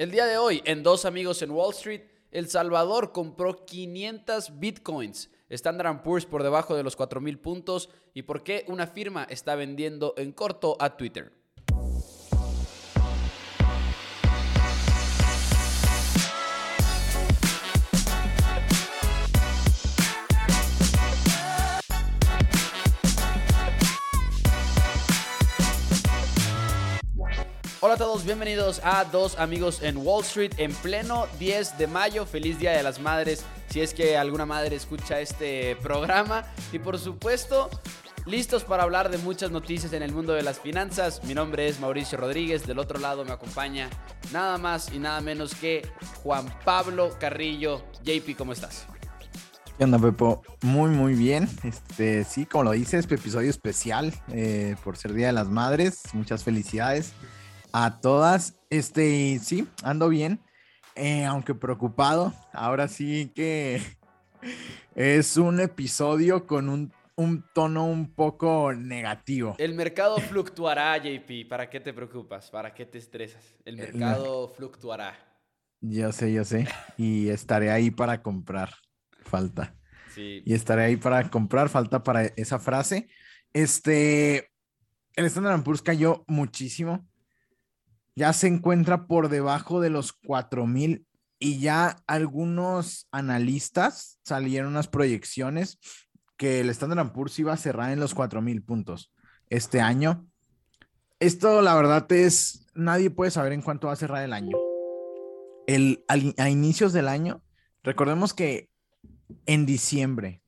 El día de hoy, en Dos Amigos en Wall Street, El Salvador compró 500 bitcoins. Standard Poor's por debajo de los 4.000 puntos. ¿Y por qué una firma está vendiendo en corto a Twitter? Hola a todos, bienvenidos a Dos Amigos en Wall Street en pleno 10 de mayo. Feliz Día de las Madres, si es que alguna madre escucha este programa. Y por supuesto, listos para hablar de muchas noticias en el mundo de las finanzas. Mi nombre es Mauricio Rodríguez, del otro lado me acompaña nada más y nada menos que Juan Pablo Carrillo. JP, ¿cómo estás? ¿Qué onda, Pepo? Muy, muy bien. Este, sí, como lo dices, episodio especial eh, por ser Día de las Madres. Muchas felicidades a todas. Este, sí, ando bien, eh, aunque preocupado. Ahora sí que es un episodio con un, tono un poco negativo. El mercado fluctuará, JP. ¿Para qué te preocupas? ¿Para qué te estresas? El mercado fluctuará. Yo sé, yo sé. Y estaré ahí para comprar. Falta. Sí. Y estaré ahí para comprar. Falta para esa frase. Este, el Standard Poor's cayó muchísimo ya se encuentra por debajo de los 4000 y ya algunos analistas salieron unas proyecciones que el Standard Poor's iba a cerrar en los 4000 puntos este año. Esto, la verdad, es nadie puede saber en cuánto va a cerrar el año. El, a inicios del año, recordemos que en diciembre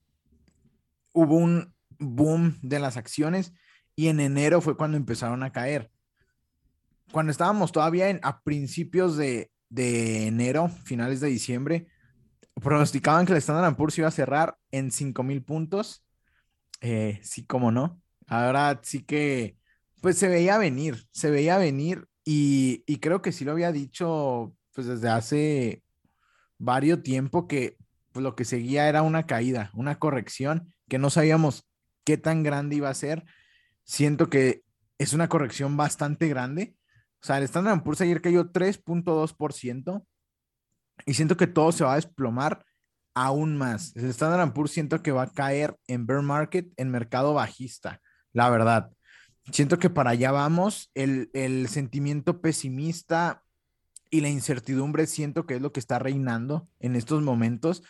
hubo un boom de las acciones y en enero fue cuando empezaron a caer cuando estábamos todavía en, a principios de, enero, finales de diciembre, pronosticaban que el Standard Poor's iba a cerrar en 5 mil puntos. Eh, sí, como no. Ahora sí que, pues se veía venir, se veía venir y, y, creo que sí lo había dicho, pues desde hace varios tiempo que pues, lo que seguía era una caída, una corrección, que no sabíamos qué tan grande iba a ser. Siento que es una corrección bastante grande o sea, el Standard Poor's ayer cayó 3.2% y siento que todo se va a desplomar aún más. El Standard Poor's siento que va a caer en bear market, en mercado bajista, la verdad. Siento que para allá vamos, el, el sentimiento pesimista y la incertidumbre siento que es lo que está reinando en estos momentos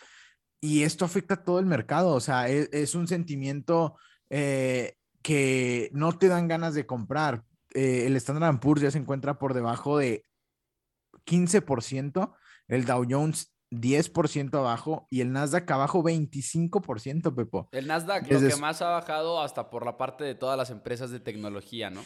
y esto afecta a todo el mercado, o sea, es, es un sentimiento eh, que no te dan ganas de comprar. Eh, el Standard Poor's ya se encuentra por debajo de 15%, el Dow Jones 10% abajo y el Nasdaq abajo 25%, Pepo. El Nasdaq lo que más ha bajado hasta por la parte de todas las empresas de tecnología, ¿no?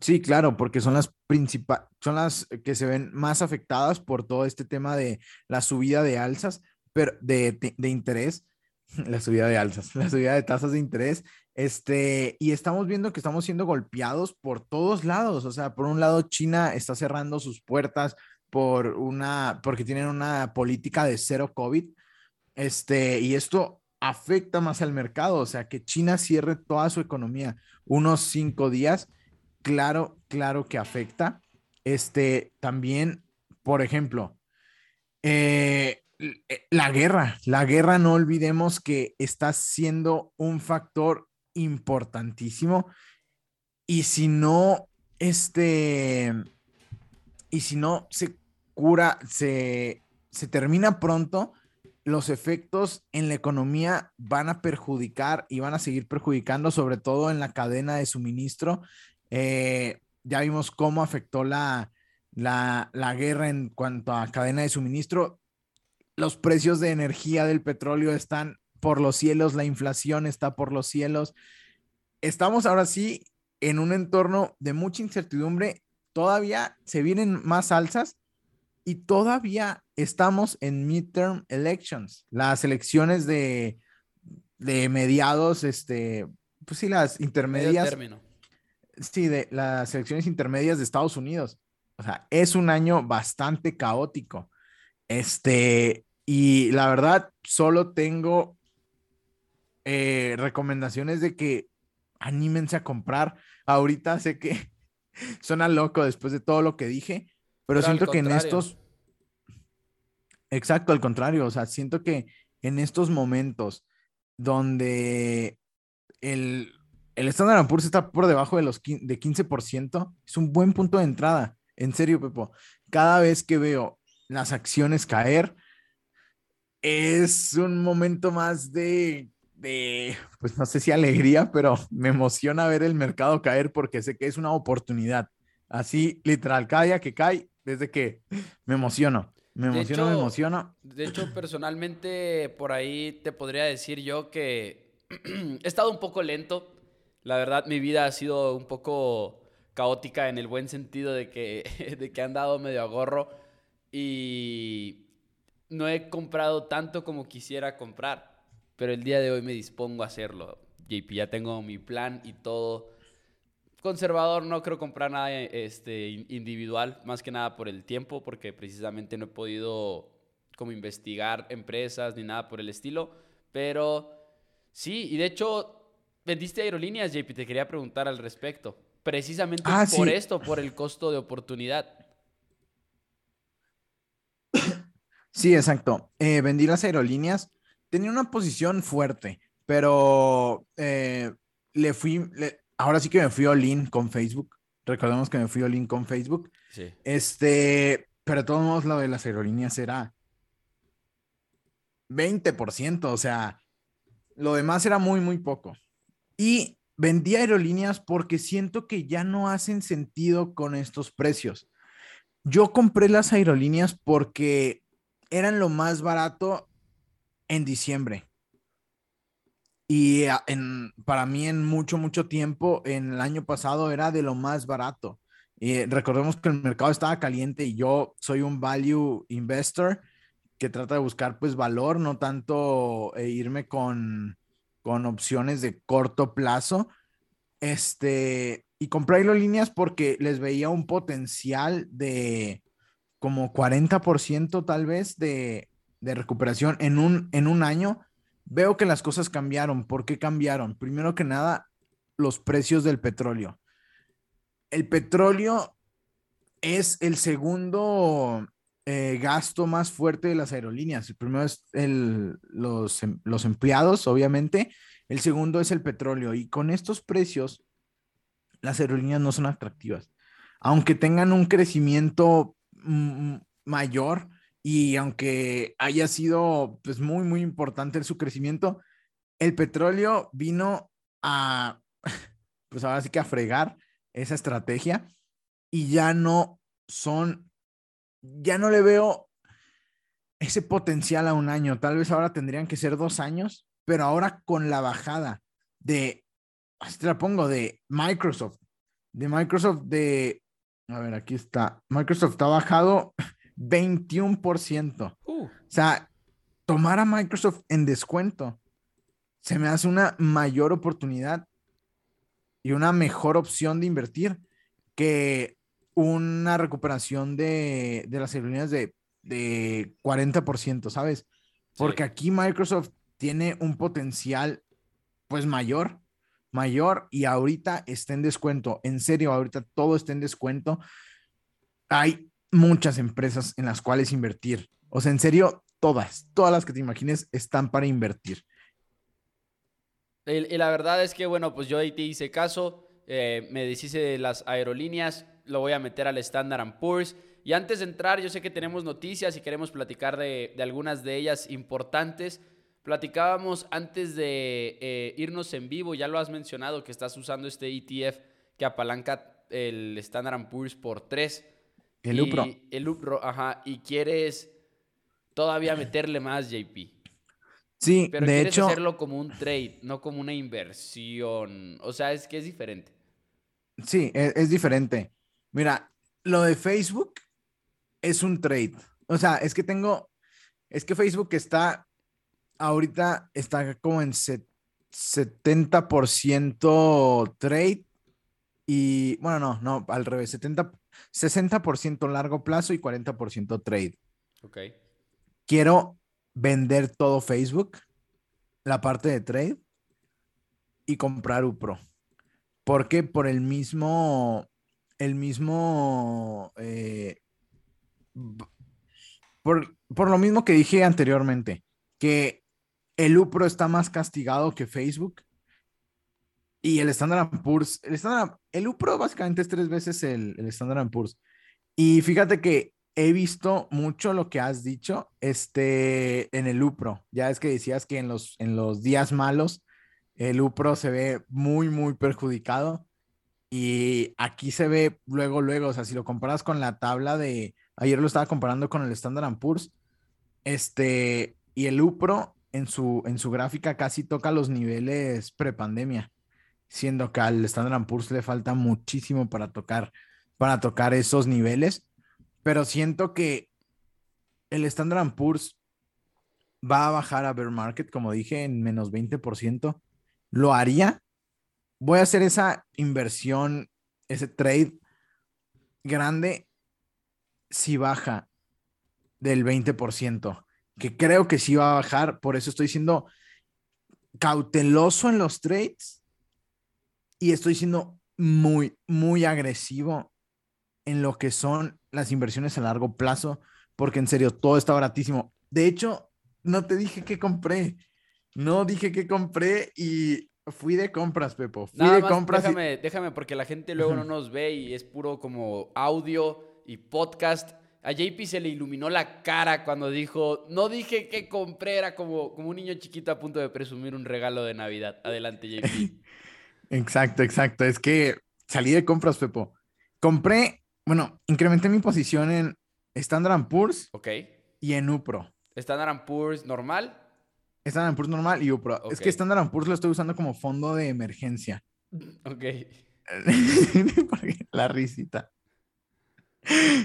Sí, claro, porque son las principales, son las que se ven más afectadas por todo este tema de la subida de alzas, pero de, de interés, la subida de alzas, la subida de tasas de interés este, y estamos viendo que estamos siendo golpeados por todos lados. O sea, por un lado, China está cerrando sus puertas por una, porque tienen una política de cero COVID. Este, y esto afecta más al mercado. O sea, que China cierre toda su economía unos cinco días, claro, claro que afecta. Este, también, por ejemplo, eh, la guerra, la guerra, no olvidemos que está siendo un factor importantísimo. Y si no, este, y si no se cura, se, se termina pronto, los efectos en la economía van a perjudicar y van a seguir perjudicando, sobre todo en la cadena de suministro. Eh, ya vimos cómo afectó la, la, la, guerra en cuanto a cadena de suministro. Los precios de energía del petróleo están por los cielos, la inflación está por los cielos. Estamos ahora sí en un entorno de mucha incertidumbre. Todavía se vienen más alzas y todavía estamos en midterm elections, las elecciones de, de mediados, este, pues sí, las intermedias. Sí, de las elecciones intermedias de Estados Unidos. O sea, es un año bastante caótico. Este, y la verdad, solo tengo eh, recomendaciones de que anímense a comprar. Ahorita sé que suena loco después de todo lo que dije, Pero, siento que en estos... Exacto, al contrario, o sea, siento que en estos momentos donde el, el Standard Poor's está por debajo de los de 15%, es un buen punto de entrada. En serio, Pepo, cada vez que veo las acciones caer, es un momento más de, de, pues no sé si alegría, pero me emociona ver el mercado caer porque sé que es una oportunidad. Así, literal, cada día que cae, desde que me emociono. Me emociono, me emociono. De hecho, personalmente, por ahí te podría decir yo que he estado un poco lento. La verdad, mi vida ha sido un poco caótica en el buen sentido de que, de que han dado medio a gorro y no he comprado tanto como quisiera comprar. Pero el día de hoy me dispongo a hacerlo. JP, ya tengo mi plan y todo conservador, no creo comprar nada este, individual, más que nada por el tiempo, porque precisamente no he podido como investigar empresas ni nada por el estilo. Pero sí, y de hecho, vendiste aerolíneas, JP, te quería preguntar al respecto. Precisamente ah, por esto, por el costo de oportunidad. Sí, exacto. Eh, vendí las aerolíneas. Tenía una posición fuerte, pero eh, le fui, ahora sí que me fui all in con Facebook. Recordemos que me fui all in con Facebook. Sí. Este, pero de todos modos lo de las aerolíneas era 20%, o sea, lo demás era muy, muy poco. Y vendí aerolíneas porque siento que ya no hacen sentido con estos precios. Yo compré las aerolíneas porque eran lo más barato en diciembre. Y en, para mí en mucho, mucho tiempo, en el año pasado era de lo más barato. Y recordemos que el mercado estaba caliente y yo soy un value investor que trata de buscar pues valor, no tanto eh, irme con, con opciones de corto plazo. Este, y compré aerolíneas porque les veía un potencial de como 40% tal vez de, de recuperación en un, en un año veo que las cosas cambiaron. ¿Por qué cambiaron? Primero que nada, los precios del petróleo. El petróleo es el segundo eh, gasto más fuerte de las aerolíneas. El primero es el, los, em, los empleados, obviamente. El segundo es el petróleo. Y con estos precios, las aerolíneas no son atractivas. Aunque tengan un crecimiento mm, mayor, y aunque haya sido pues muy, muy importante en su crecimiento, el petróleo vino a, pues ahora sí que a fregar esa estrategia y ya no son, ya no le veo ese potencial a un año. Tal vez ahora tendrían que ser dos años, pero ahora con la bajada de, así te la pongo, de Microsoft, de Microsoft de, a ver, aquí está, Microsoft ha bajado 21%. Uh. O sea, tomar a Microsoft en descuento se me hace una mayor oportunidad y una mejor opción de invertir que una recuperación de, las aerolíneas de, 40%, ¿sabes? Porque aquí Microsoft tiene un potencial pues mayor, mayor y ahorita está en descuento. En serio, ahorita todo está en descuento. Hay muchas empresas en las cuales invertir. O sea, en serio, todas, todas las que te imagines están para invertir. Y, la verdad es que, bueno, pues yo ahí te hice caso, eh, me deshice de las aerolíneas, lo voy a meter al Standard Poor's. Y antes de entrar, yo sé que tenemos noticias y queremos platicar de, algunas de ellas importantes. Platicábamos antes de eh, irnos en vivo, ya lo has mencionado, que estás usando este ETF que apalanca el Standard Poor's por 3. El UPRO. El UPRO, ajá. Y quieres todavía meterle más, JP. Sí, pero de quieres hecho. hacerlo como un trade, no como una inversión. O sea, es que es diferente. Sí, es, es diferente. Mira, lo de Facebook es un trade. O sea, es que tengo. Es que Facebook está. Ahorita está como en 70% trade. Y bueno, no, no, al revés, 70, 60% largo plazo y 40% trade. Ok. Quiero vender todo Facebook, la parte de trade y comprar UPRO. ¿Por qué? Por el mismo, el mismo, eh, por, por lo mismo que dije anteriormente, que el UPRO está más castigado que Facebook y el Standard Poor's, el, Standard, el UPRO básicamente es tres veces el, el Standard Poor's. Y fíjate que he visto mucho lo que has dicho este, en el UPRO. Ya es que decías que en los, en los días malos el UPRO se ve muy, muy perjudicado. Y aquí se ve luego, luego, o sea, si lo comparas con la tabla de, ayer lo estaba comparando con el Standard Poor's, este, y el UPRO en su, en su gráfica casi toca los niveles prepandemia, siendo que al Standard Poor's le falta muchísimo para tocar, para tocar esos niveles, pero siento que el Standard Poor's va a bajar a bear market, como dije, en menos 20%. Lo haría. Voy a hacer esa inversión, ese trade grande si baja del 20% que creo que sí va a bajar, por eso estoy siendo cauteloso en los trades y estoy siendo muy, muy agresivo en lo que son las inversiones a largo plazo, porque en serio, todo está baratísimo. De hecho, no te dije que compré, no dije que compré y fui de compras, Pepo. Fui de compras. Déjame, déjame, porque la gente luego no nos ve y es puro como audio y podcast a JP se le iluminó la cara cuando dijo, no dije que compré, era como, como un niño chiquito a punto de presumir un regalo de Navidad. Adelante, JP. exacto, exacto. Es que salí de compras, Pepo. Compré, bueno, incrementé mi posición en Standard Poor's ok y en UPRO. ¿Standard Poor's normal? Standard Poor's normal y UPRO. Es que Standard Poor's lo estoy usando como fondo de emergencia. Ok. la risita.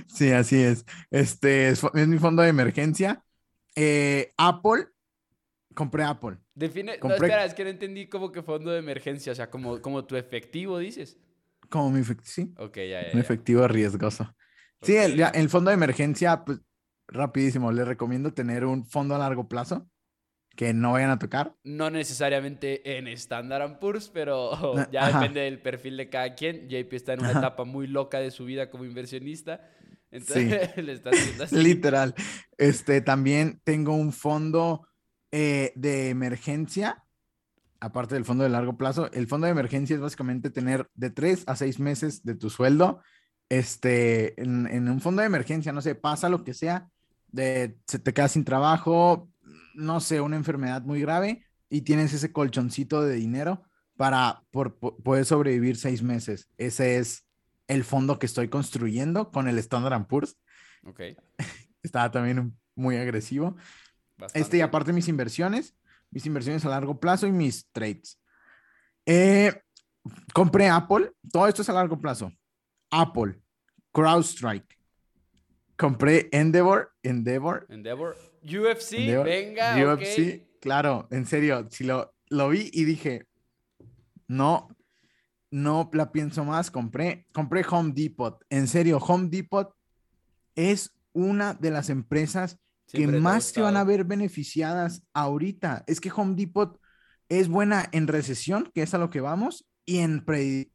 Sí, así es. Este es, mi fondo de emergencia. Eh, Apple, compré Apple. Define, no, espera, es que no entendí como que fondo de emergencia, o sea, como, como tu efectivo, dices. Como mi efectivo, sí. Ok, ya, ya. Un efectivo riesgoso. Sí, el, el, fondo de emergencia, pues rapidísimo, le recomiendo tener un fondo a largo plazo que no vayan a tocar. No necesariamente en Standard Poor's, pero ya depende del perfil de cada quien. JP está en una etapa muy loca de su vida como inversionista. Entonces le está haciendo así. Literal. Este, también tengo un fondo eh, de emergencia, aparte del fondo de largo plazo. El fondo de emergencia es básicamente tener de tres a seis meses de tu sueldo este, en, en un fondo de emergencia, no sé, pasa lo que sea, de, se te queda sin trabajo, no sé, una enfermedad muy grave y tienes ese colchoncito de dinero para poder sobrevivir seis meses. Ese es el fondo que estoy construyendo con el Standard Poor's. Ok. Estaba también muy agresivo. Este, y aparte mis inversiones, mis inversiones a largo plazo y mis trades. Eh, compré Apple, todo esto es a largo plazo. Apple, CrowdStrike. Compré Endeavor, Endeavor. Endeavor. UFC, venga. UFC, claro, en serio, si lo, lo vi y dije, no, no la pienso más, compré, compré Home Depot. En serio, Home Depot es una de las empresas que más se van a ver beneficiadas ahorita. Es que Home Depot es buena en recesión, que es a lo que vamos, y en,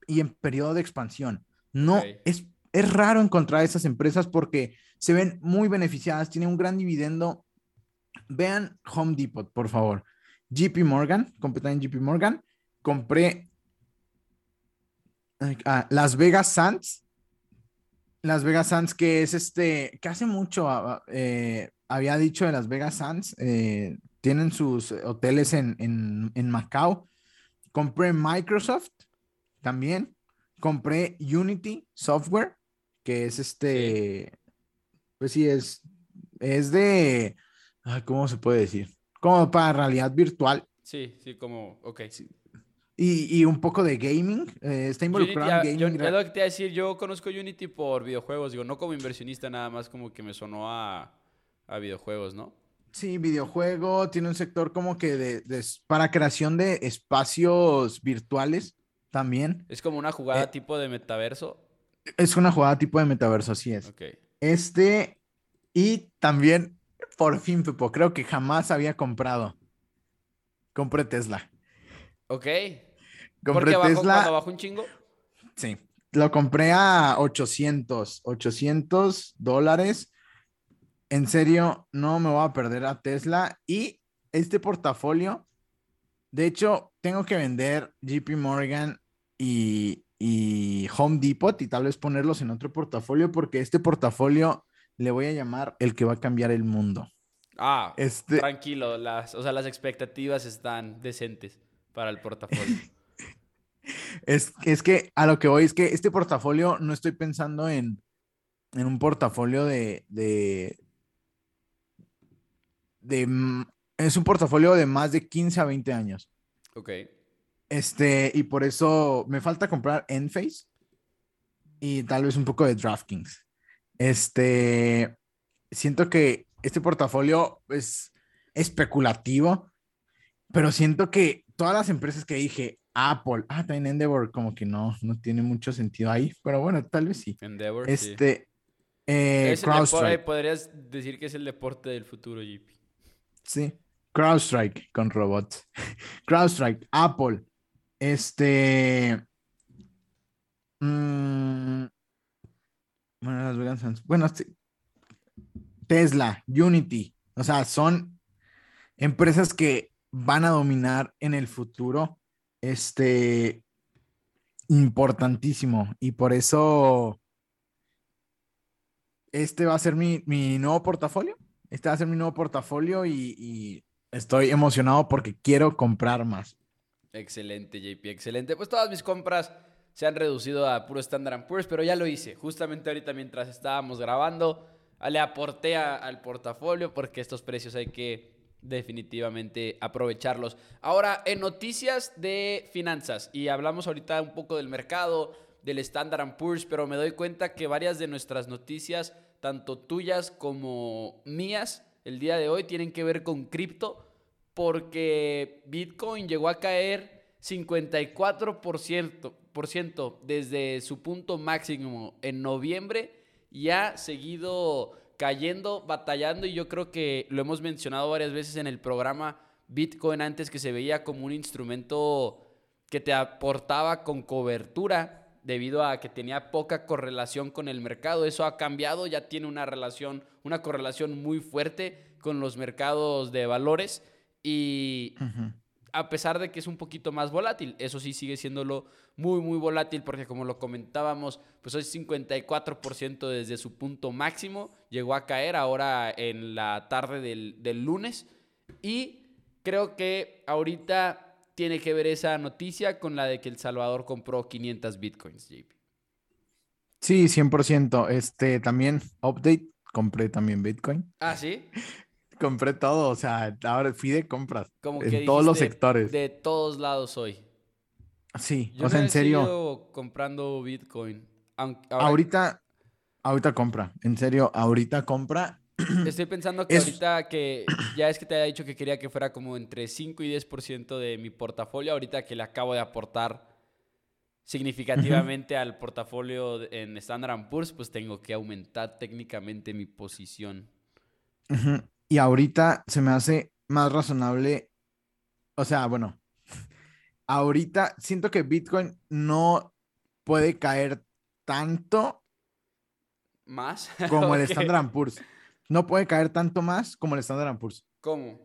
y en periodo de expansión. No, es, es raro encontrar esas empresas porque se ven muy beneficiadas, tienen un gran dividendo Vean Home Depot, por favor. JP Morgan, compré en JP Morgan. Compré ah, Las Vegas Sands. Las Vegas Sands, que es este, que hace mucho ah, eh, había dicho de Las Vegas Sands. Eh, tienen sus hoteles en, en, Macao. Compré Microsoft también. Compré Unity Software, que es este, pues sí, es, es de ¿cómo se puede decir? Como para realidad virtual. Sí, sí, como, ok. Y, un poco de gaming. Eh, está involucrado en gaming. Yo, es lo que te iba a decir, yo conozco Unity por videojuegos, digo, no como inversionista, nada más como que me sonó a, videojuegos, ¿no? Sí, videojuego, tiene un sector como que de, para creación de espacios virtuales también. Es como una jugada eh, tipo de metaverso. Es una jugada tipo de metaverso, así es. Ok. Este, y también por fin, Pepo, creo que jamás había comprado. Compré Tesla. Ok. Compré Tesla. bajó un chingo? Sí. Lo compré a 800, 800 dólares. En serio, no me voy a perder a Tesla y este portafolio, de hecho, tengo que vender JP Morgan y, y Home Depot y tal vez ponerlos en otro portafolio porque este portafolio le voy a llamar el que va a cambiar el mundo. Ah, este... tranquilo, las, o sea, las expectativas están decentes para el portafolio. es, es que a lo que voy es que este portafolio no estoy pensando en, en un portafolio de, de, de, es un portafolio de más de 15 a 20 años. Ok. Este, y por eso me falta comprar Enphase y tal vez un poco de DraftKings. Este, siento que este portafolio es especulativo, pero siento que todas las empresas que dije, Apple, ah, también Endeavor, como que no, no tiene mucho sentido ahí, pero bueno, tal vez sí. Endeavor, este, eh, podrías decir que es el deporte del futuro, JP. Sí, CrowdStrike con robots. CrowdStrike, Apple, este... Mm, bueno, bueno, Tesla, Unity, o sea, son empresas que van a dominar en el futuro, este, importantísimo. Y por eso, este va a ser mi, mi nuevo portafolio. Este va a ser mi nuevo portafolio y, estoy emocionado porque quiero comprar más. Excelente, JP, excelente. Pues todas mis compras se han reducido a puro Standard Poor's, pero ya lo hice. Justamente ahorita mientras estábamos grabando, le aporté al portafolio porque estos precios hay que definitivamente aprovecharlos. Ahora, en noticias de finanzas, y hablamos ahorita un poco del mercado, del Standard Poor's, pero me doy cuenta que varias de nuestras noticias tanto tuyas como mías, el día de hoy tienen que ver con cripto, porque Bitcoin llegó a caer 54% desde su punto máximo en noviembre y ha seguido cayendo, batallando y yo creo que lo hemos mencionado varias veces en el programa Bitcoin antes que se veía como un instrumento que te aportaba con cobertura debido a que tenía poca correlación con el mercado. Eso ha cambiado, ya tiene una relación, una correlación muy fuerte con los mercados de valores y a pesar de que es un poquito más volátil, eso sí sigue siéndolo muy, muy volátil porque como lo comentábamos, pues hoy 54% desde su punto máximo, llegó a caer ahora en la tarde del, del lunes y creo que ahorita tiene que ver esa noticia con la de que El Salvador compró 500 bitcoins, JP? Sí, 100%. Este, también, update, compré también bitcoin. Ah, ¿sí? compré todo, o sea, ahora fui de compras Como en todos los sectores. De todos lados hoy. Sí, o sea, en serio. comprando bitcoin. Ahorita, ahorita compra, en serio, ahorita compra Estoy pensando que ahorita que ya es que te había dicho que quería que fuera como entre 5 y 10% de mi portafolio, ahorita que le acabo de aportar significativamente al portafolio en Standard Poor's, pues tengo que aumentar técnicamente mi posición. Y ahorita se me hace más razonable, o sea, bueno, ahorita siento que Bitcoin no puede caer tanto más como el Standard Poor's no puede caer tanto más como el Standard Poor's. ¿Cómo?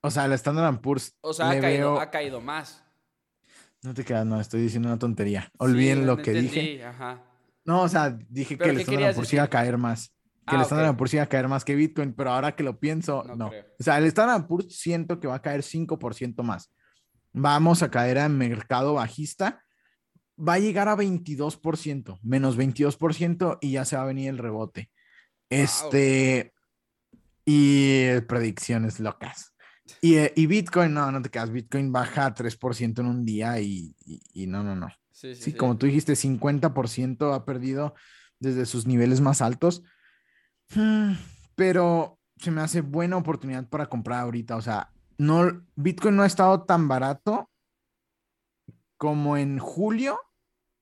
O sea, el Standard Poor's. O sea, ha caído, ha caído, más. No te quedas, no, estoy diciendo una tontería. Olviden lo que dije. Ajá. No, o sea, dije que el Standard Poor's iba a caer más. Que el ah, Standard Poor's iba a caer más que Bitcoin, pero ahora que lo pienso, no. O sea, el Standard Poor's siento que va a caer 5% más. Vamos a caer en mercado bajista. Va a llegar a 22%, menos 22% y ya se va a venir el rebote. Este. Y predicciones locas. Y, eh, y, Bitcoin, no, no te quedas. Bitcoin baja 3% en un día y, y, no, no, no. Sí, sí, sí, como tú dijiste, 50% ha perdido desde sus niveles más altos. Hmm, pero se me hace buena oportunidad para comprar ahorita. O sea, no, Bitcoin no ha estado tan barato como en julio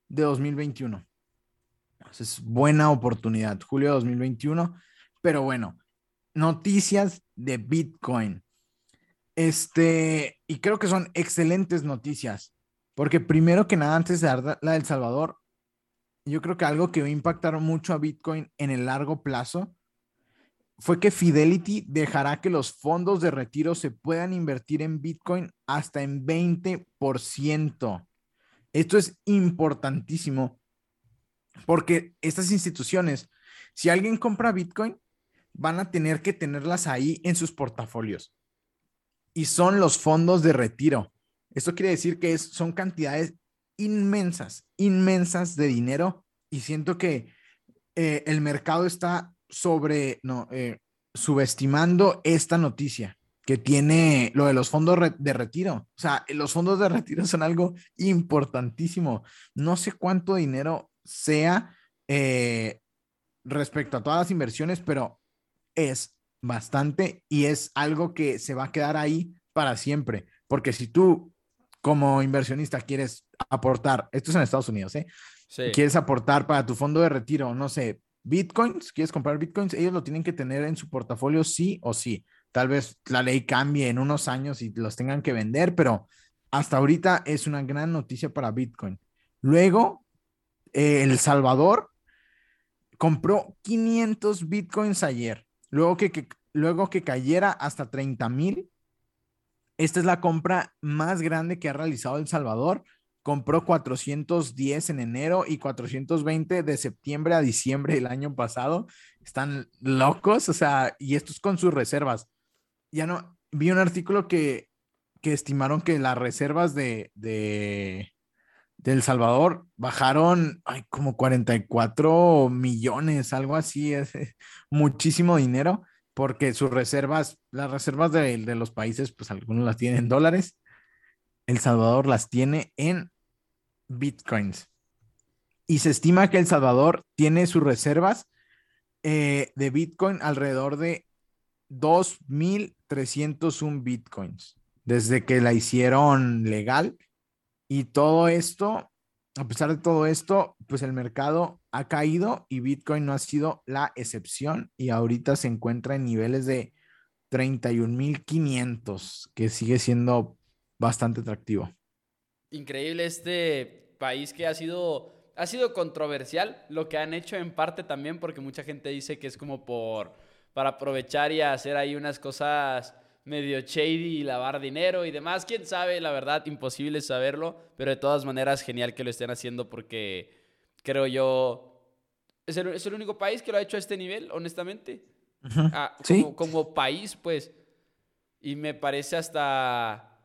de 2021 es buena oportunidad, julio de 2021. Pero bueno, noticias de Bitcoin. Este, y creo que son excelentes noticias, porque primero que nada, antes de dar la del Salvador, yo creo que algo que va a impactar mucho a Bitcoin en el largo plazo fue que Fidelity dejará que los fondos de retiro se puedan invertir en Bitcoin hasta en 20%. Esto es importantísimo porque estas instituciones, si alguien compra Bitcoin, van a tener que tenerlas ahí en sus portafolios. Y son los fondos de retiro. Esto quiere decir que son cantidades inmensas, inmensas de dinero. Y siento que eh, el mercado está sobre, no, eh, subestimando esta noticia que tiene lo de los fondos de retiro. O sea, los fondos de retiro son algo importantísimo. No sé cuánto dinero sea eh, respecto a todas las inversiones, pero es bastante y es algo que se va a quedar ahí para siempre. Porque si tú como inversionista quieres aportar, esto es en Estados Unidos, ¿eh? Quieres aportar para tu fondo de retiro, no sé, bitcoins, quieres comprar bitcoins, ellos lo tienen que tener en su portafolio sí o sí. Tal vez la ley cambie en unos años y los tengan que vender, pero hasta ahorita es una gran noticia para Bitcoin. Luego, eh, El Salvador compró 500 Bitcoins ayer. Luego que, luego que cayera hasta 30 mil, esta es la compra más grande que ha realizado El Salvador compró 410 en enero y 420 de septiembre a diciembre del año pasado. Están locos, o sea, y esto es con sus reservas. Ya no, vi un artículo que, que estimaron que las reservas de, de, El Salvador bajaron ay, como 44 millones, algo así, es muchísimo dinero, porque sus reservas, las reservas de, de los países, pues algunos las tienen en dólares. El Salvador las tiene en bitcoins. Y se estima que El Salvador tiene sus reservas eh, de bitcoin alrededor de 2.301 bitcoins desde que la hicieron legal. Y todo esto, a pesar de todo esto, pues el mercado ha caído y Bitcoin no ha sido la excepción y ahorita se encuentra en niveles de 31.500, que sigue siendo bastante atractivo. Increíble este país que ha sido, ha sido controversial, lo que han hecho en parte también porque mucha gente dice que es como por, para aprovechar y hacer ahí unas cosas medio shady y lavar dinero y demás. Quién sabe, la verdad, imposible saberlo, pero de todas maneras genial que lo estén haciendo porque creo yo es el, es el único país que lo ha hecho a este nivel, honestamente. Ah, como, como país, pues. Y me parece hasta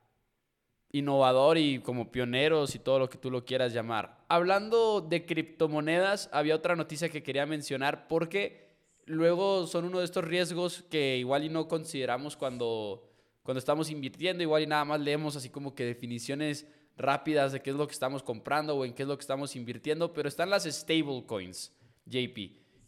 innovador y como pioneros y todo lo que tú lo quieras llamar. Hablando de criptomonedas, había otra noticia que quería mencionar porque luego son uno de estos riesgos que igual y no consideramos cuando, cuando estamos invirtiendo, igual y nada más leemos así como que definiciones rápidas de qué es lo que estamos comprando o en qué es lo que estamos invirtiendo, pero están las stablecoins, JP,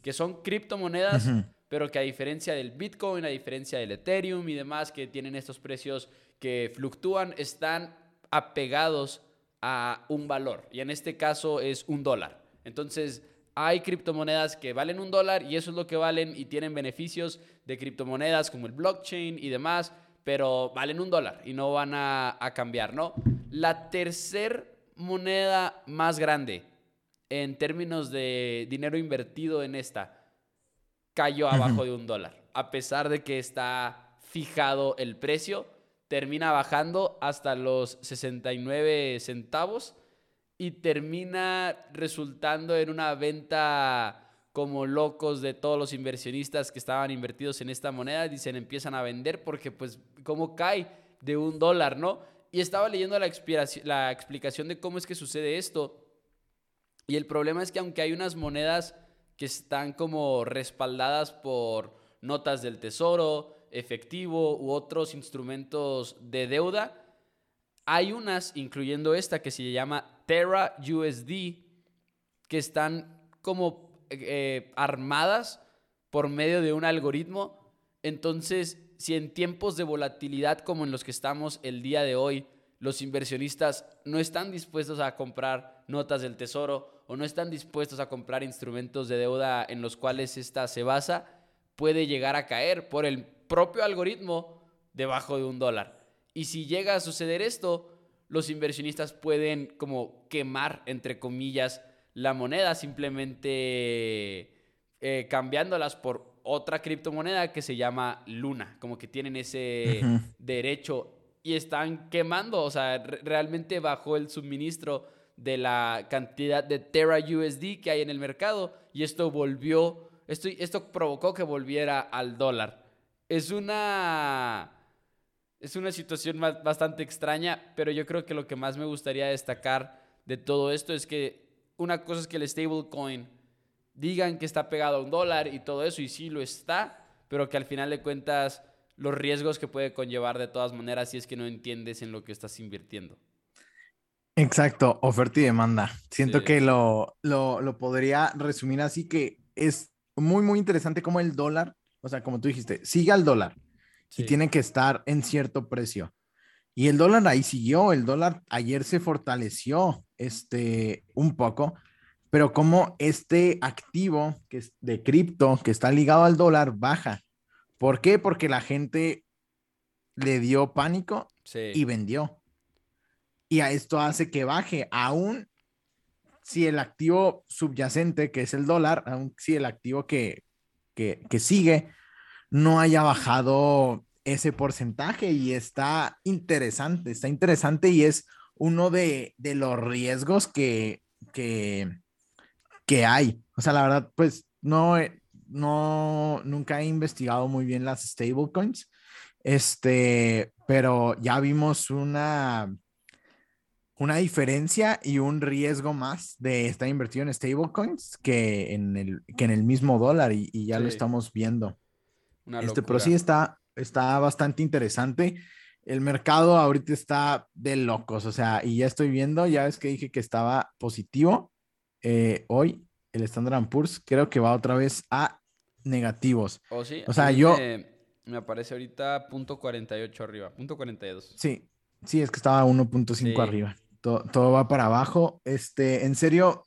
que son criptomonedas, pero que a diferencia del Bitcoin, a diferencia del Ethereum y demás, que tienen estos precios que fluctúan están apegados a un valor y en este caso es un dólar. Entonces hay criptomonedas que valen un dólar y eso es lo que valen y tienen beneficios de criptomonedas como el blockchain y demás, pero valen un dólar y no van a, cambiar, ¿no? La tercer moneda más grande en términos de dinero invertido en esta cayó abajo de un dólar, a pesar de que está fijado el precio termina bajando hasta los 69 centavos y termina resultando en una venta como locos de todos los inversionistas que estaban invertidos en esta moneda, dicen empiezan a vender porque pues como cae de un dólar, ¿no? Y estaba leyendo la, la explicación de cómo es que sucede esto. Y el problema es que aunque hay unas monedas que están como respaldadas por notas del tesoro, efectivo u otros instrumentos de deuda. Hay unas, incluyendo esta que se llama Terra USD, que están como eh, armadas por medio de un algoritmo. Entonces, si en tiempos de volatilidad como en los que estamos el día de hoy, los inversionistas no están dispuestos a comprar notas del tesoro o no están dispuestos a comprar instrumentos de deuda en los cuales esta se basa, puede llegar a caer por el propio algoritmo debajo de un dólar. Y si llega a suceder esto, los inversionistas pueden como quemar, entre comillas, la moneda simplemente eh, cambiándolas por otra criptomoneda que se llama Luna, como que tienen ese derecho y están quemando, o sea, realmente bajó el suministro de la cantidad de Terra USD que hay en el mercado y esto volvió, esto, esto provocó que volviera al dólar. Es una, es una situación bastante extraña, pero yo creo que lo que más me gustaría destacar de todo esto es que una cosa es que el stablecoin digan que está pegado a un dólar y todo eso, y sí lo está, pero que al final de cuentas los riesgos que puede conllevar de todas maneras si es que no entiendes en lo que estás invirtiendo. Exacto, oferta y demanda. Siento que lo, lo, podría resumir así que es muy, muy interesante como el dólar, o sea, como tú dijiste, sigue al dólar y tiene que estar en cierto precio. Y el dólar ahí siguió, el dólar ayer se fortaleció este, un poco, pero como este activo que es de cripto que está ligado al dólar baja. ¿Por qué? Porque la gente le dio pánico y vendió. Y a esto hace que baje, aún si el activo subyacente, que es el dólar, aún si el activo que, que, que sigue no haya bajado ese porcentaje y está interesante, está interesante y es uno de, de los riesgos que, que, que, hay. O sea, la verdad, pues no, no, nunca he investigado muy bien las stablecoins, este, pero ya vimos una, una diferencia y un riesgo más de estar invertido en stablecoins que en el, que en el mismo dólar y, ya lo estamos viendo. Este, pero sí está, está bastante interesante. El mercado ahorita está de locos, o sea, y ya estoy viendo, ya ves que dije que estaba positivo. Eh, hoy el Standard Poor's creo que va otra vez a negativos. Oh, sí? O sea, yo... Me, aparece ahorita punto 48 arriba, punto 42. Sí, sí, es que estaba 1.5 arriba. Todo, todo, va para abajo. Este, en serio,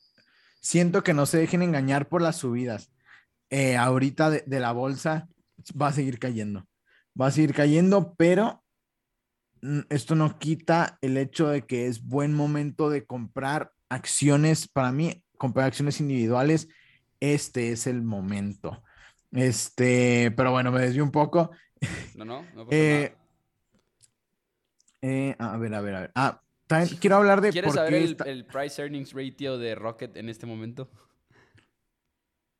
siento que no se dejen engañar por las subidas. Eh, ahorita de la bolsa va a seguir cayendo va a seguir cayendo, pero esto no quita el hecho de que es buen momento de comprar acciones. Para mí, comprar acciones individuales, este es el momento. Este, pero bueno, me desvío un poco. No, no, no eh, eh, a ver, a ver, a ver. Ah, también quiero hablar de. ¿Quieres saber el, el, price earnings ratio de Rocket en este momento?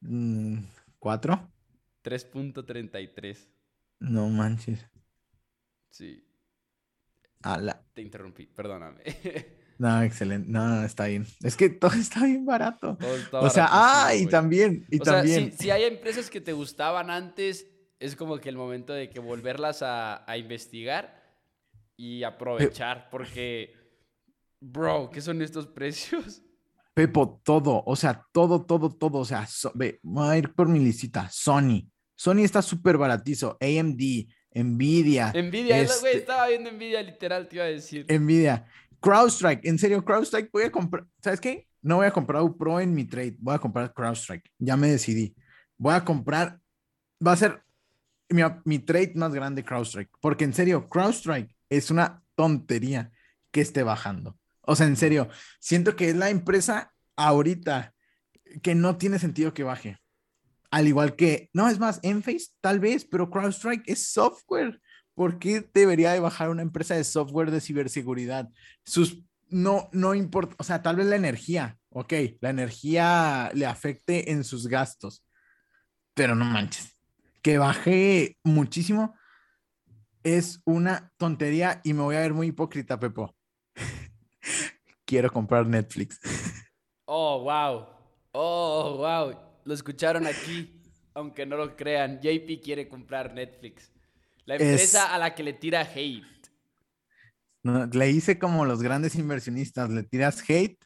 Mm, ¿Cuatro? 3.33. No manches. Sí. Ala. Te interrumpí, perdóname. No, excelente. No, está bien. Es que todo está bien barato. o sea, ah, y también, y también. si, hay empresas que te gustaban antes, es como que el momento de que volverlas a, investigar y aprovechar, porque, bro, ¿qué son estos precios? Pepo, todo, o sea, todo, todo, todo, o sea, ve, voy a ir por mi listita. Sony, Sony está súper baratizo. AMD, Nvidia. Nvidia, este... estaba viendo Nvidia literal, te iba a decir. Nvidia. CrowdStrike, en serio, CrowdStrike voy a comprar. ¿Sabes qué? No voy a comprar un Pro en mi trade, voy a comprar CrowdStrike. Ya me decidí. Voy a comprar. Va a ser mi, mi trade más grande CrowdStrike. Porque en serio, CrowdStrike es una tontería que esté bajando. O sea, en serio, siento que es la empresa ahorita que no tiene sentido que baje. Al igual que, no, es más, Enphase tal vez, pero CrowdStrike es software. ¿Por qué debería de bajar una empresa de software de ciberseguridad? Sus, no, no importa, o sea, tal vez la energía, ok, la energía le afecte en sus gastos, pero no manches, que baje muchísimo es una tontería y me voy a ver muy hipócrita, Pepo. Quiero comprar Netflix. Oh, wow. Oh, wow. Lo escucharon aquí, aunque no lo crean. JP quiere comprar Netflix. La empresa a la que le tira hate. le hice como los grandes inversionistas, le tiras hate.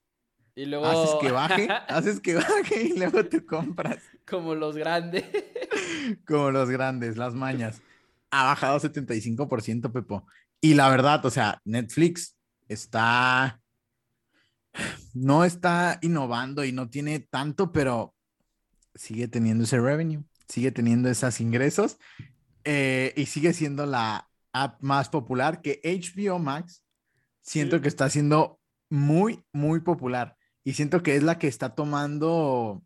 Y luego... Haces que baje, haces que baje y luego te compras. Como los grandes. como los grandes, las mañas. Ha bajado 75%, Pepo. Y la verdad, o sea, Netflix está... No está innovando y no tiene tanto, pero sigue teniendo ese revenue, sigue teniendo esos ingresos eh, y sigue siendo la app más popular que HBO Max. Siento que está siendo muy, muy popular y siento que es la que está tomando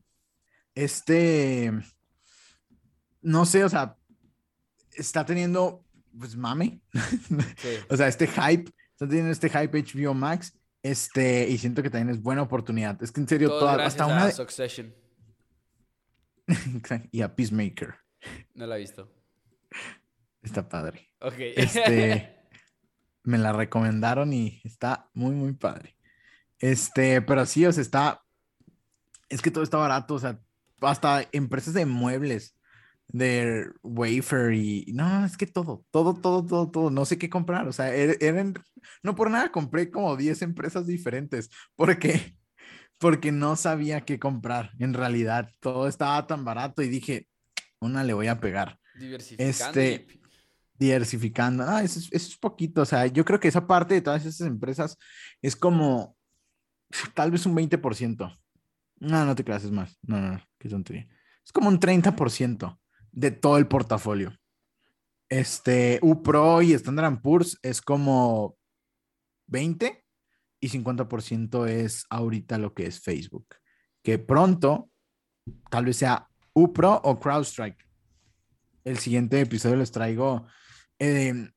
este, no sé, o sea, está teniendo, pues mame. o sea, este hype, está teniendo este hype HBO Max. Este, y siento que también es buena oportunidad. Es que en serio, toda, hasta una. Succession. y a Peacemaker. No la he visto. Está padre. Ok. Este, me la recomendaron y está muy, muy padre. Este, pero sí, o sea, está. Es que todo está barato, o sea, hasta empresas de muebles, de wafer y. No, es que todo, todo, todo, todo, todo. No sé qué comprar. O sea, er, eran. No por nada compré como 10 empresas diferentes, porque porque no sabía qué comprar. En realidad, todo estaba tan barato y dije, una le voy a pegar. Diversificando. Este, diversificando. Ah, eso es, poquito. O sea, yo creo que esa parte de todas esas empresas es como tal vez un 20%. No, no te creas, es más. No, no, no, qué tontería. Es como un 30% de todo el portafolio. Este, UPRO y Standard Poor's es como 20 y 50% es ahorita lo que es Facebook. Que pronto, tal vez sea UPRO o CrowdStrike. El siguiente episodio les traigo em,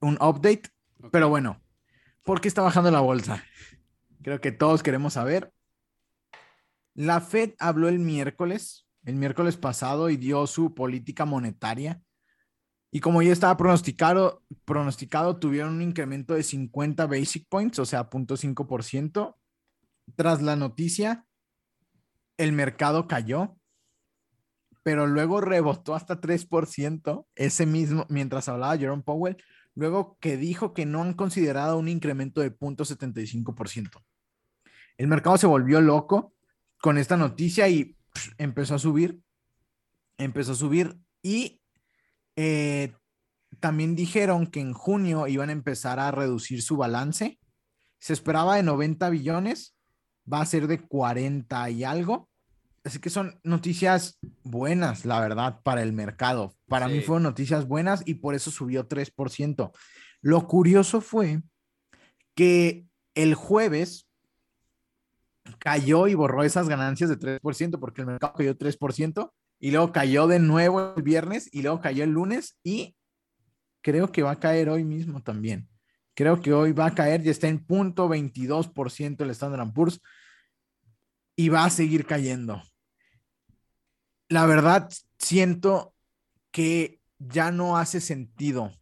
un update, pero bueno, ¿por qué está bajando la bolsa? Creo que todos queremos saber. La Fed habló el miércoles, el miércoles pasado, y dio su política monetaria y como ya estaba pronosticado, pronosticado, tuvieron un incremento de 50 basic points, o sea, 0.5%. Tras la noticia, el mercado cayó, pero luego rebotó hasta 3%, ese mismo, mientras hablaba Jerome Powell, luego que dijo que no han considerado un incremento de 0.75%. El mercado se volvió loco con esta noticia y empezó a subir, empezó a subir y eh, también dijeron que en junio iban a empezar a reducir su balance. Se esperaba de 90 billones, va a ser de 40 y algo. Así que son noticias buenas, la verdad, para el mercado. Para mí fueron noticias buenas y por eso subió 3%. Lo curioso fue que el jueves cayó y borró esas ganancias de 3% porque el mercado cayó 3% y luego cayó de nuevo el viernes y luego cayó el lunes y creo que va a caer hoy mismo también. Creo que hoy va a caer, ya está en punto 22% el Standard Poor's y va a seguir cayendo. La verdad, siento que ya no hace sentido.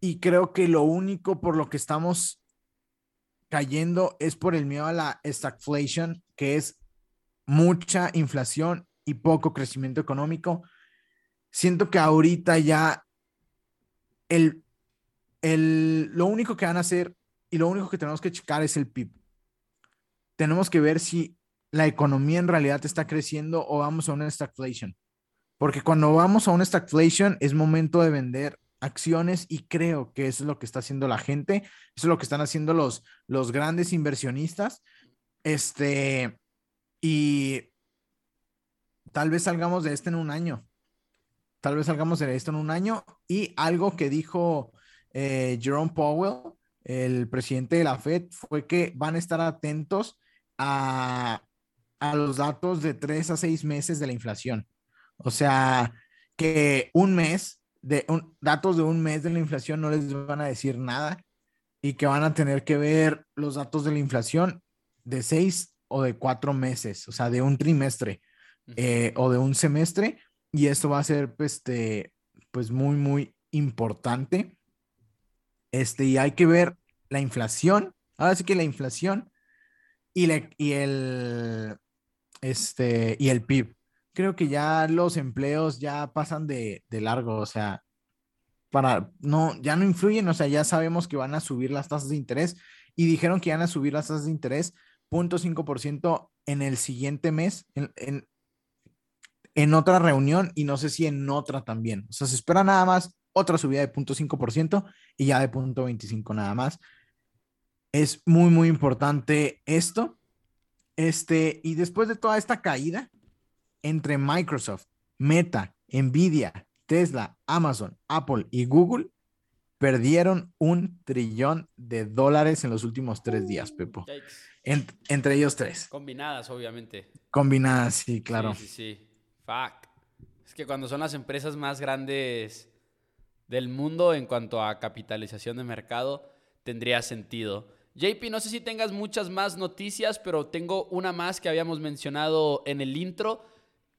Y creo que lo único por lo que estamos cayendo es por el miedo a la stagflation, que es mucha inflación y poco crecimiento económico. Siento que ahorita ya el, el, lo único que van a hacer y lo único que tenemos que checar es el PIB. Tenemos que ver si la economía en realidad está creciendo o vamos a una stagflation. Porque cuando vamos a una stagflation es momento de vender acciones y creo que eso es lo que está haciendo la gente, eso es lo que están haciendo los, los grandes inversionistas. Este, y tal vez salgamos de este en un año. Tal vez salgamos de esto en un año. Y algo que dijo eh, Jerome Powell, el presidente de la Fed, fue que van a estar atentos a, a los datos de tres a seis meses de la inflación. O sea, que un mes, de datos de un mes de la inflación no les van a decir nada y que van a tener que ver los datos de la inflación de seis o de cuatro meses, o sea, de un trimestre. Eh, o de un semestre y esto va a ser este, pues muy, muy importante. Este, y hay que ver la inflación, ahora sí que la inflación y, y, el, este, y el PIB. Creo que ya los empleos ya pasan de, largo, o sea, para, no, ya no influyen, o sea, ya sabemos que van a subir las tasas de interés y dijeron que van a subir las tasas de interés 0.5% en el siguiente mes, en otra reunión y no sé si en otra también. O sea, se espera nada más otra subida de 0.5% y ya de 0.25 nada más. Es muy, muy importante esto. Este, y después de toda esta caída entre Microsoft, Meta, Nvidia, Tesla, Amazon, Apple y Google, perdieron un trillón de dólares en los últimos tres días, Pepo. entre ellos tres. Combinadas, obviamente. Combinadas, sí, claro. Sí, sí, sí. Fuck. Es que cuando son las empresas más grandes del mundo en cuanto a capitalización de mercado, tendría sentido. JP, no sé si tengas muchas más noticias, pero tengo una más que habíamos mencionado en el intro.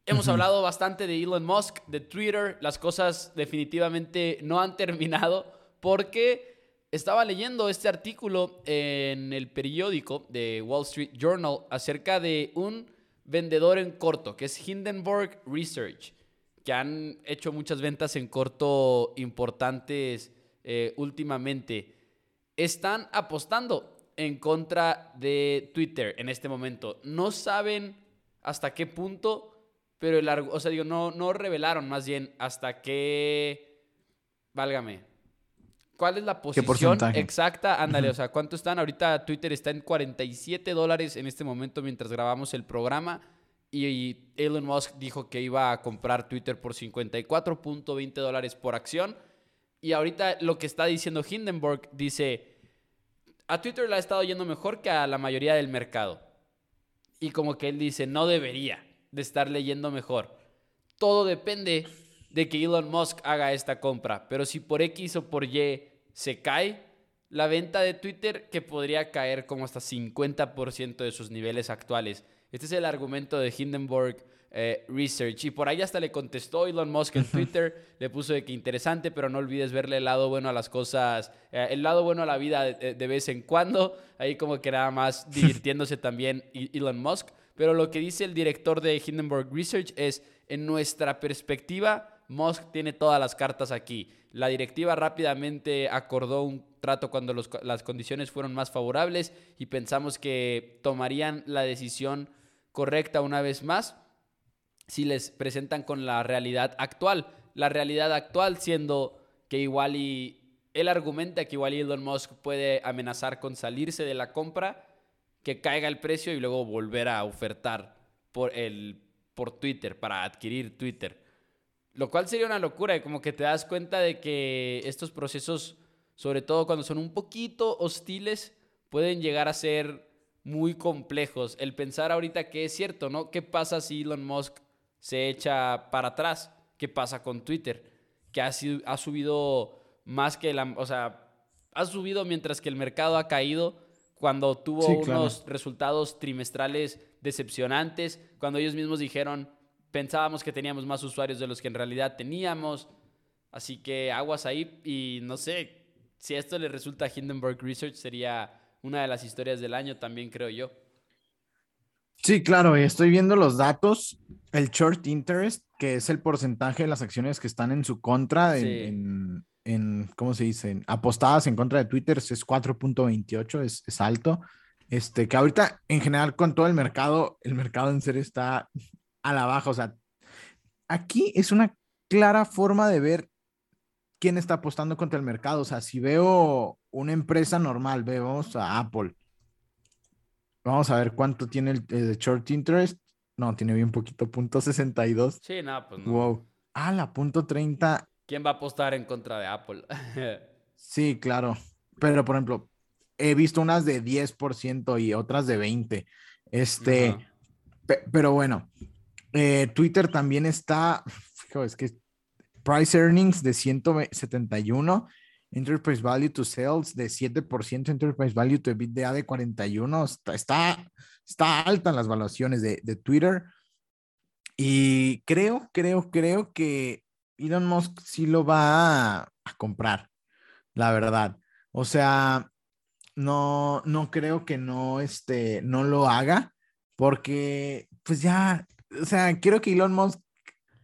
Hemos hablado bastante de Elon Musk, de Twitter. Las cosas definitivamente no han terminado porque estaba leyendo este artículo en el periódico de Wall Street Journal acerca de un vendedor en corto, que es Hindenburg Research, que han hecho muchas ventas en corto importantes eh, últimamente. Están apostando en contra de Twitter en este momento. No saben hasta qué punto, pero el, o sea, digo, no, no revelaron más bien hasta qué, válgame, ¿Cuál es la posición exacta? Ándale, o sea, ¿cuánto están? Ahorita Twitter está en 47 dólares en este momento mientras grabamos el programa. Y Elon Musk dijo que iba a comprar Twitter por 54.20 dólares por acción. Y ahorita lo que está diciendo Hindenburg dice, a Twitter le ha estado yendo mejor que a la mayoría del mercado. Y como que él dice, no debería de estar leyendo mejor. Todo depende de que Elon Musk haga esta compra. Pero si por X o por Y se cae la venta de Twitter, que podría caer como hasta 50% de sus niveles actuales. Este es el argumento de Hindenburg eh, Research. Y por ahí hasta le contestó Elon Musk en Twitter, le puso de que interesante, pero no olvides verle el lado bueno a las cosas, eh, el lado bueno a la vida de, de, vez en cuando. Ahí como que nada más divirtiéndose también Elon Musk. Pero lo que dice el director de Hindenburg Research es, en nuestra perspectiva, Musk tiene todas las cartas aquí. La directiva rápidamente acordó un trato cuando las condiciones fueron más favorables y pensamos que tomarían la decisión correcta una vez más si les presentan con la realidad actual. La realidad actual siendo que igual y él argumenta que igual Elon Musk puede amenazar con salirse de la compra, que caiga el precio y luego volver a ofertar por, el, por Twitter, para adquirir Twitter. Lo cual sería una locura, y como que te das cuenta de que estos procesos, sobre todo cuando son un poquito hostiles, pueden llegar a ser muy complejos. El pensar ahorita que es cierto, ¿no? ¿Qué pasa si Elon Musk se echa para atrás? ¿Qué pasa con Twitter? Que ha, ha subido más que la... O sea, ha subido mientras que el mercado ha caído cuando tuvo unos resultados trimestrales decepcionantes, cuando ellos mismos dijeron, pensábamos que teníamos más usuarios de los que en realidad teníamos. Así que aguas ahí y no sé, si esto le resulta a Hindenburg Research sería una de las historias del año también creo yo. Sí, claro, estoy viendo los datos. El short interest, que es el porcentaje de las acciones que están en su contra, en, ¿cómo se dice? apostadas en contra de Twitter, es 4.28, es, es alto. Este, que ahorita en general con todo el mercado, el mercado en serio está a la baja. O sea, aquí es una clara forma de ver quién está apostando contra el mercado. O sea, si veo una empresa normal, vemos a Apple. Vamos a ver cuánto tiene el, short interest. No, tiene bien poquito, punto 62. Sí, no, pues no. Wow. Ah, la punto 30. ¿Quién va a apostar en contra de Apple? sí, claro. Pero, por ejemplo, he visto unas de 10% y otras de 20%. Este, pero bueno, eh, Twitter también está, es que price earnings de 171, enterprise value to sales de 7%, enterprise value to EBITDA de 41, está, está, está alta en las valuaciones de, de, Twitter. Y creo, creo, creo que Elon Musk sí lo va a, a comprar, la verdad. O sea, no, no creo que no, este, no lo haga, porque pues ya o sea, quiero que Elon Musk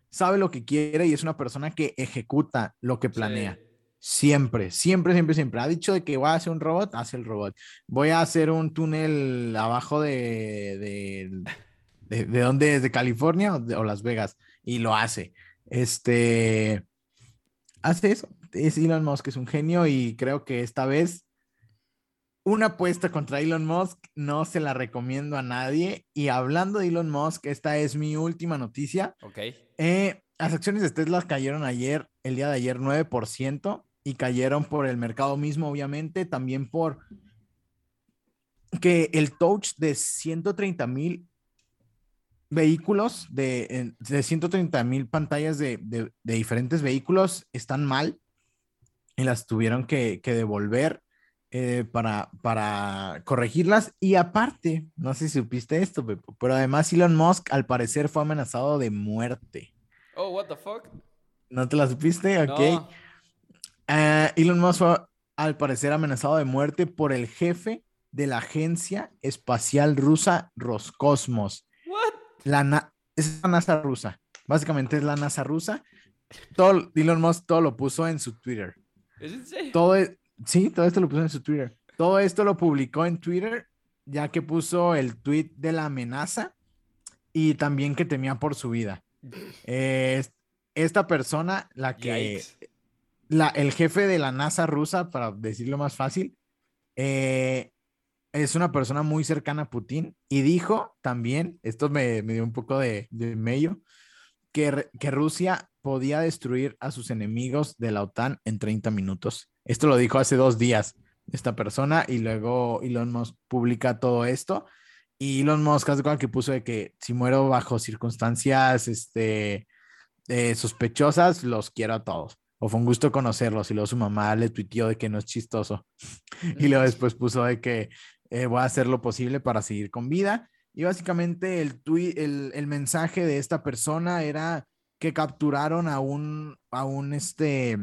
sabe lo que quiere y es una persona que ejecuta lo que planea. Siempre, siempre, siempre, siempre. Ha dicho de que voy a hacer un robot, hace el robot. Voy a hacer un túnel abajo de, de, de, dónde es, de California o, Las Vegas, y lo hace. Este, hace eso. Es Elon Musk, es un genio y creo que esta vez una apuesta contra Elon Musk no se la recomiendo a nadie. Y hablando de Elon Musk, esta es mi última noticia. Ok. Eh, las acciones de Tesla cayeron ayer, el día de ayer, 9% y cayeron por el mercado mismo, obviamente, también por que el touch de 130 mil vehículos de, de 130 mil pantallas de, de, diferentes vehículos están mal y las tuvieron que, que devolver eh, para, para corregirlas. Y aparte, no sé si supiste esto, pero además Elon Musk al parecer fue amenazado de muerte. Oh, what the fuck? ¿No te la supiste? Ok. Eh, Elon Musk fue al parecer amenazado de muerte por el jefe de la agencia espacial rusa Roscosmos. What? La es la NASA rusa. Básicamente es la NASA rusa. Todo, Elon Musk todo lo puso en su Twitter. ¿Es en Todo, e, sí, todo esto lo puso en su Twitter. Todo esto lo publicó en Twitter, ya que puso el tweet de la amenaza y también que temía por su vida. esta persona, la que, la, el jefe de la NASA rusa, para decirlo más fácil, eh, es una persona muy cercana a Putin y dijo también, esto me, dio un poco de, de medio, que, que, Rusia podía destruir a sus enemigos de la OTAN en 30 minutos. Esto lo dijo hace dos días esta persona y luego Elon Musk publica todo esto y Elon Musk hace que puso de que si muero bajo circunstancias este, eh, sospechosas, los quiero a todos. O fue un gusto conocerlos y luego su mamá le tuiteó de que no es chistoso. y luego después puso de que eh, voy a hacer lo posible para seguir con vida. Y básicamente el, el, el, mensaje de esta persona era que capturaron a un, a un, este,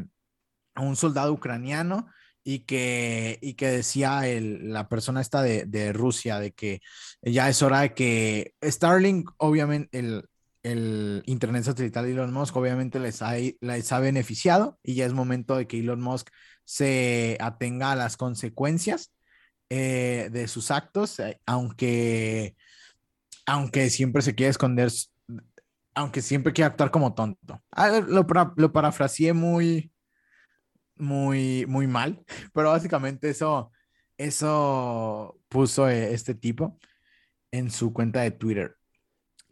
a un soldado ucraniano y que, y que decía el, la persona esta de, de, Rusia, de que ya es hora de que Starlink, obviamente, el, el Internet satelital de Elon Musk, obviamente les ha, les ha beneficiado y ya es momento de que Elon Musk se atenga a las consecuencias eh, de sus actos, eh, aunque, aunque siempre se quiere esconder, aunque siempre quiere actuar como tonto. Lo, lo parafraseé muy, muy, muy mal, pero básicamente eso, eso puso eh, este tipo en su cuenta de Twitter.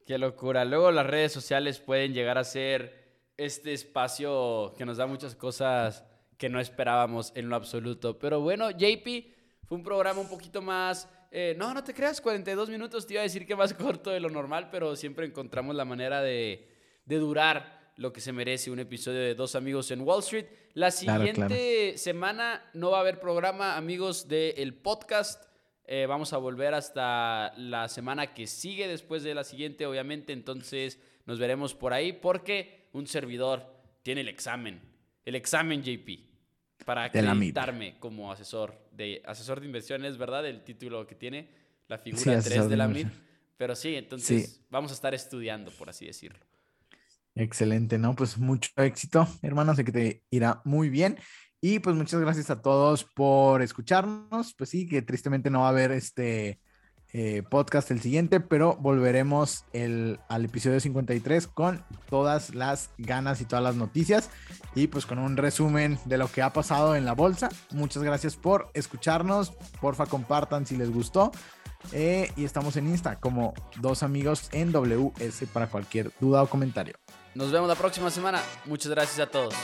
Qué locura. Luego las redes sociales pueden llegar a ser este espacio que nos da muchas cosas que no esperábamos en lo absoluto. Pero bueno, JP, fue un programa un poquito más... Eh, no, no te creas, 42 minutos te iba a decir que más corto de lo normal, pero siempre encontramos la manera de, de durar lo que se merece un episodio de Dos Amigos en Wall Street. La siguiente semana no va a haber programa, amigos del podcast. Eh, vamos a volver hasta la semana que sigue después de la siguiente, obviamente. Entonces nos veremos por ahí porque un servidor tiene el examen. El examen, JP para acreditarme como asesor de asesor de inversiones, ¿verdad? El título que tiene la figura 3 de la MIT. Pero sí, entonces vamos a estar estudiando, por así decirlo. Excelente, ¿no? Pues mucho éxito, hermano, sé que te irá muy bien. Y pues muchas gracias a todos por escucharnos. Pues sí, que tristemente no va a haber este eh, podcast el siguiente, pero volveremos el, al episodio 53 con todas las ganas y todas las noticias y pues con un resumen de lo que ha pasado en la bolsa. Muchas gracias por escucharnos, porfa compartan si les gustó eh, y estamos en Insta como dos amigos en WS para cualquier duda o comentario. Nos vemos la próxima semana. Muchas gracias a todos.